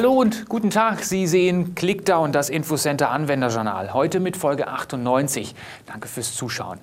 Hallo und guten Tag. Sie sehen Clickdown, das Infocenter Anwenderjournal. Heute mit Folge 98. Danke fürs Zuschauen.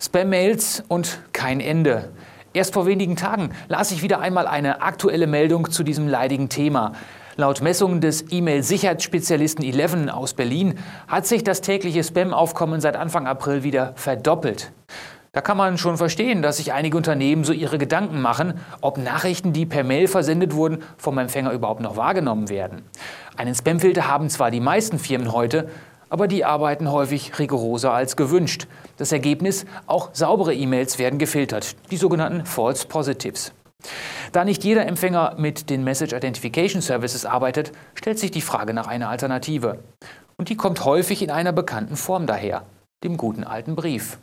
Spam-Mails und kein Ende. Erst vor wenigen Tagen las ich wieder einmal eine aktuelle Meldung zu diesem leidigen Thema. Laut Messungen des E-Mail-Sicherheitsspezialisten 11 aus Berlin hat sich das tägliche Spam-Aufkommen seit Anfang April wieder verdoppelt. Da kann man schon verstehen, dass sich einige Unternehmen so ihre Gedanken machen, ob Nachrichten, die per Mail versendet wurden, vom Empfänger überhaupt noch wahrgenommen werden. Einen Spamfilter haben zwar die meisten Firmen heute, aber die arbeiten häufig rigoroser als gewünscht. Das Ergebnis, auch saubere E-Mails werden gefiltert, die sogenannten False Positives. Da nicht jeder Empfänger mit den Message Identification Services arbeitet, stellt sich die Frage nach einer Alternative. Und die kommt häufig in einer bekannten Form daher, dem guten alten Brief.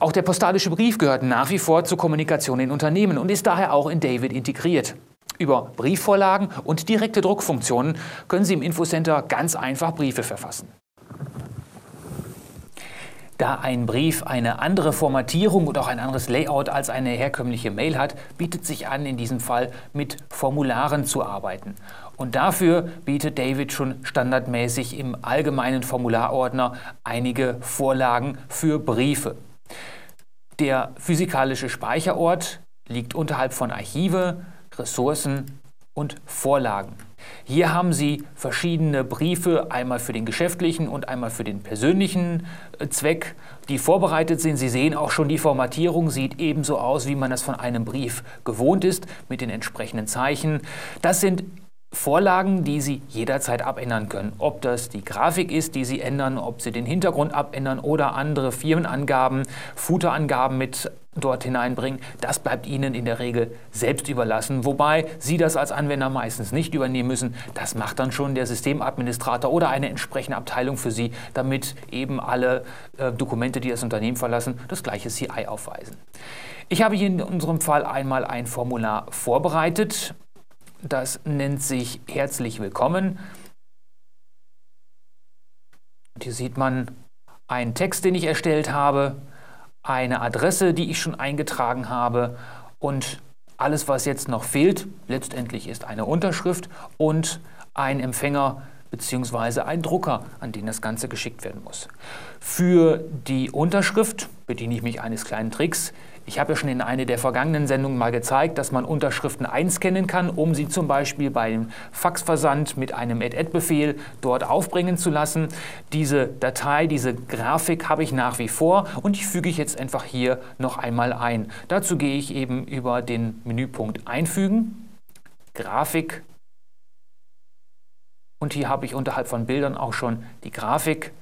Auch der postalische Brief gehört nach wie vor zur Kommunikation in Unternehmen und ist daher auch in David integriert. Über Briefvorlagen und direkte Druckfunktionen können Sie im Infocenter ganz einfach Briefe verfassen. Da ein Brief eine andere Formatierung und auch ein anderes Layout als eine herkömmliche Mail hat, bietet sich an, in diesem Fall mit Formularen zu arbeiten. Und dafür bietet David schon standardmäßig im allgemeinen Formularordner einige Vorlagen für Briefe. Der physikalische Speicherort liegt unterhalb von Archive, Ressourcen und Vorlagen. Hier haben Sie verschiedene Briefe, einmal für den geschäftlichen und einmal für den persönlichen äh, Zweck, die vorbereitet sind. Sie sehen auch schon, die Formatierung sieht ebenso aus, wie man das von einem Brief gewohnt ist, mit den entsprechenden Zeichen. Das sind Vorlagen, die Sie jederzeit abändern können. Ob das die Grafik ist, die Sie ändern, ob Sie den Hintergrund abändern oder andere Firmenangaben, Footerangaben mit dort hineinbringen, das bleibt Ihnen in der Regel selbst überlassen, wobei Sie das als Anwender meistens nicht übernehmen müssen. Das macht dann schon der Systemadministrator oder eine entsprechende Abteilung für Sie, damit eben alle äh, Dokumente, die das Unternehmen verlassen, das gleiche CI aufweisen. Ich habe hier in unserem Fall einmal ein Formular vorbereitet. Das nennt sich Herzlich Willkommen. Und hier sieht man einen Text, den ich erstellt habe, eine Adresse, die ich schon eingetragen habe und alles, was jetzt noch fehlt, letztendlich ist eine Unterschrift und ein Empfänger bzw. ein Drucker, an den das Ganze geschickt werden muss. Für die Unterschrift bediene ich mich eines kleinen Tricks. Ich habe ja schon in einer der vergangenen Sendungen mal gezeigt, dass man Unterschriften einscannen kann, um sie zum Beispiel beim Faxversand mit einem add-add-Befehl dort aufbringen zu lassen. Diese Datei, diese Grafik habe ich nach wie vor und die füge ich jetzt einfach hier noch einmal ein. Dazu gehe ich eben über den Menüpunkt Einfügen, Grafik und hier habe ich unterhalb von Bildern auch schon die Grafik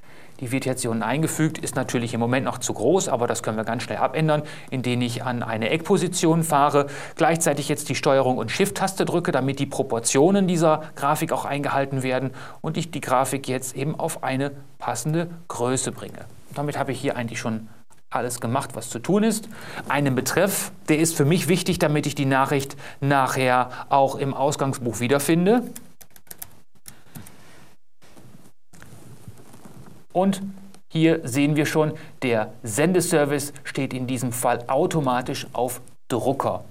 die wird jetzt hier eingefügt, ist natürlich im Moment noch zu groß, aber das können wir ganz schnell abändern, indem ich an eine Eckposition fahre, gleichzeitig jetzt die Steuerung und Shift-Taste drücke, damit die Proportionen dieser Grafik auch eingehalten werden und ich die Grafik jetzt eben auf eine passende Größe bringe. Damit habe ich hier eigentlich schon alles gemacht, was zu tun ist. Einen Betreff, der ist für mich wichtig, damit ich die Nachricht nachher auch im Ausgangsbuch wiederfinde. Und hier sehen wir schon, der Sendeservice steht in diesem Fall automatisch auf Drucker.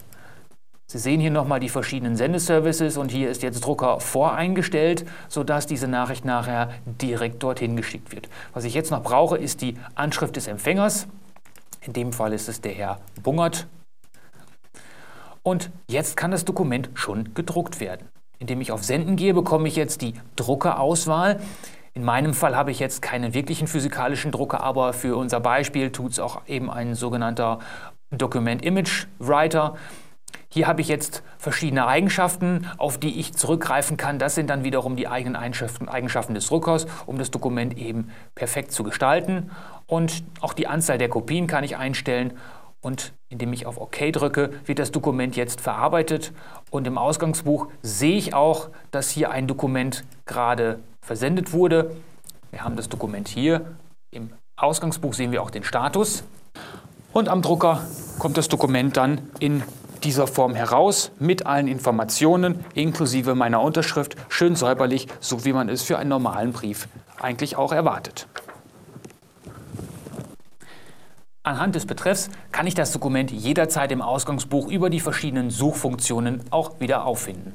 Sie sehen hier nochmal die verschiedenen Sendeservices und hier ist jetzt Drucker voreingestellt, sodass diese Nachricht nachher direkt dorthin geschickt wird. Was ich jetzt noch brauche, ist die Anschrift des Empfängers. In dem Fall ist es der Herr Bungert. Und jetzt kann das Dokument schon gedruckt werden. Indem ich auf Senden gehe, bekomme ich jetzt die Druckerauswahl. In meinem Fall habe ich jetzt keinen wirklichen physikalischen Drucker, aber für unser Beispiel tut es auch eben ein sogenannter Document Image Writer. Hier habe ich jetzt verschiedene Eigenschaften, auf die ich zurückgreifen kann. Das sind dann wiederum die eigenen Eigenschaften des Druckers, um das Dokument eben perfekt zu gestalten. Und auch die Anzahl der Kopien kann ich einstellen. Und indem ich auf OK drücke, wird das Dokument jetzt verarbeitet. Und im Ausgangsbuch sehe ich auch, dass hier ein Dokument gerade versendet wurde. Wir haben das Dokument hier. Im Ausgangsbuch sehen wir auch den Status. Und am Drucker kommt das Dokument dann in dieser Form heraus mit allen Informationen inklusive meiner Unterschrift, schön säuberlich, so wie man es für einen normalen Brief eigentlich auch erwartet. Anhand des Betreffs kann ich das Dokument jederzeit im Ausgangsbuch über die verschiedenen Suchfunktionen auch wieder auffinden.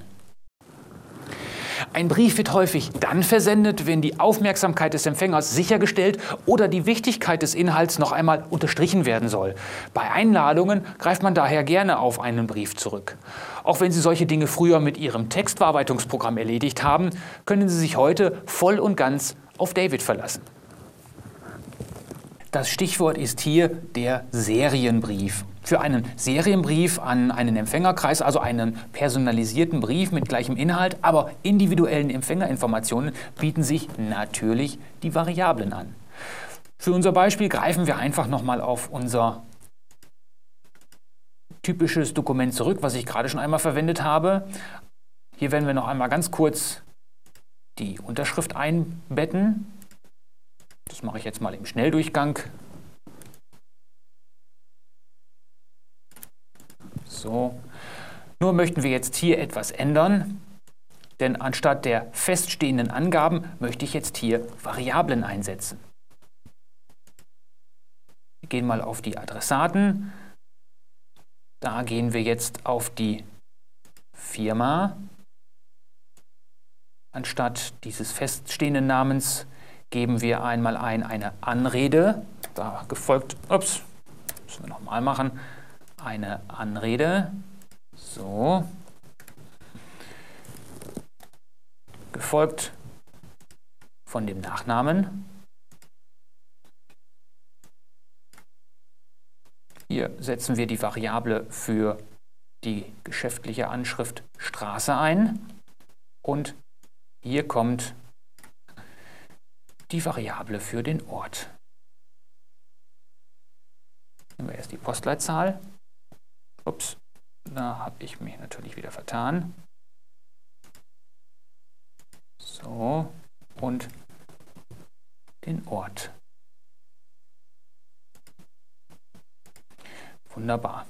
Ein Brief wird häufig dann versendet, wenn die Aufmerksamkeit des Empfängers sichergestellt oder die Wichtigkeit des Inhalts noch einmal unterstrichen werden soll. Bei Einladungen greift man daher gerne auf einen Brief zurück. Auch wenn Sie solche Dinge früher mit Ihrem Textverarbeitungsprogramm erledigt haben, können Sie sich heute voll und ganz auf David verlassen. Das Stichwort ist hier der Serienbrief. Für einen Serienbrief an einen Empfängerkreis, also einen personalisierten Brief mit gleichem Inhalt, aber individuellen Empfängerinformationen, bieten sich natürlich die Variablen an. Für unser Beispiel greifen wir einfach nochmal auf unser typisches Dokument zurück, was ich gerade schon einmal verwendet habe. Hier werden wir noch einmal ganz kurz die Unterschrift einbetten. Das mache ich jetzt mal im Schnelldurchgang. So. Nur möchten wir jetzt hier etwas ändern, denn anstatt der feststehenden Angaben möchte ich jetzt hier Variablen einsetzen. Wir gehen mal auf die Adressaten. Da gehen wir jetzt auf die Firma. Anstatt dieses feststehenden Namens geben wir einmal ein eine Anrede, da gefolgt, ups, müssen wir nochmal machen, eine Anrede, so, gefolgt von dem Nachnamen. Hier setzen wir die Variable für die geschäftliche Anschrift Straße ein. Und hier kommt die Variable für den Ort. Nehmen wir erst die Postleitzahl. Ups, da habe ich mich natürlich wieder vertan. So, und den Ort. Wunderbar.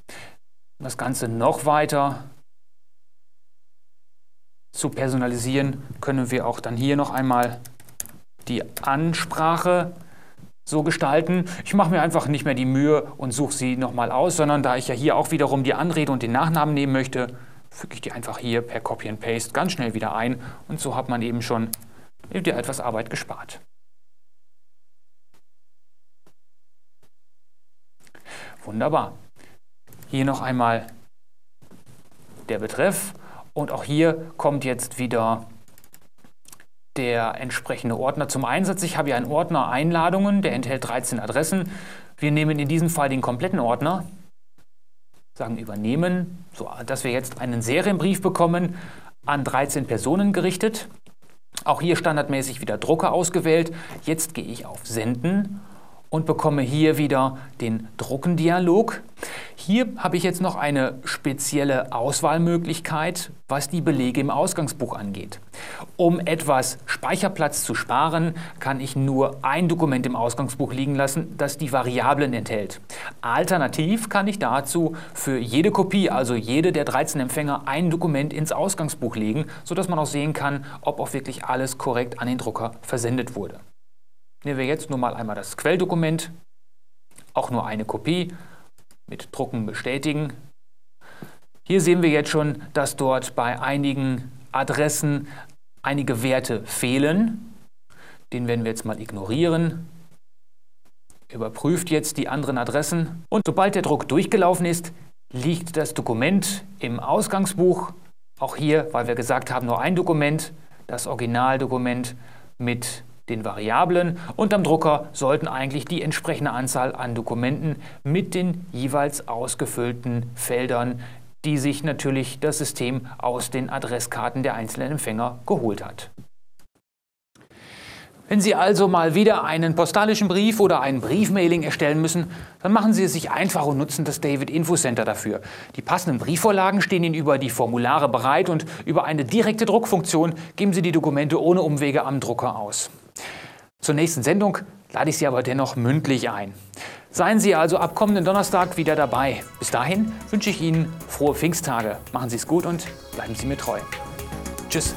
Das Ganze noch weiter zu personalisieren, können wir auch dann hier noch einmal die Ansprache so gestalten. Ich mache mir einfach nicht mehr die Mühe und suche sie nochmal aus, sondern da ich ja hier auch wiederum die Anrede und den Nachnamen nehmen möchte, füge ich die einfach hier per Copy and Paste ganz schnell wieder ein und so hat man eben schon dir etwas Arbeit gespart. Wunderbar. Hier noch einmal der Betreff und auch hier kommt jetzt wieder der entsprechende Ordner zum Einsatz. Ich habe hier einen Ordner Einladungen, der enthält 13 Adressen. Wir nehmen in diesem Fall den kompletten Ordner, sagen übernehmen, so dass wir jetzt einen Serienbrief bekommen, an 13 Personen gerichtet. Auch hier standardmäßig wieder Drucker ausgewählt. Jetzt gehe ich auf Senden und bekomme hier wieder den Druckendialog. Hier habe ich jetzt noch eine spezielle Auswahlmöglichkeit, was die Belege im Ausgangsbuch angeht. Um etwas Speicherplatz zu sparen, kann ich nur ein Dokument im Ausgangsbuch liegen lassen, das die Variablen enthält. Alternativ kann ich dazu für jede Kopie, also jede der 13 Empfänger, ein Dokument ins Ausgangsbuch legen, sodass man auch sehen kann, ob auch wirklich alles korrekt an den Drucker versendet wurde. Nehmen wir jetzt nur mal einmal das Quelldokument, auch nur eine Kopie mit Drucken bestätigen. Hier sehen wir jetzt schon, dass dort bei einigen Adressen einige Werte fehlen. Den werden wir jetzt mal ignorieren. Überprüft jetzt die anderen Adressen und sobald der Druck durchgelaufen ist, liegt das Dokument im Ausgangsbuch. Auch hier, weil wir gesagt haben, nur ein Dokument, das Originaldokument mit den Variablen und am Drucker sollten eigentlich die entsprechende Anzahl an Dokumenten mit den jeweils ausgefüllten Feldern, die sich natürlich das System aus den Adresskarten der einzelnen Empfänger geholt hat. Wenn Sie also mal wieder einen postalischen Brief oder ein Briefmailing erstellen müssen, dann machen Sie es sich einfach und nutzen das David Info Center dafür. Die passenden Briefvorlagen stehen Ihnen über die Formulare bereit und über eine direkte Druckfunktion geben Sie die Dokumente ohne Umwege am Drucker aus. Zur nächsten Sendung lade ich Sie aber dennoch mündlich ein. Seien Sie also ab kommenden Donnerstag wieder dabei. Bis dahin wünsche ich Ihnen frohe Pfingsttage. Machen Sie es gut und bleiben Sie mir treu. Tschüss.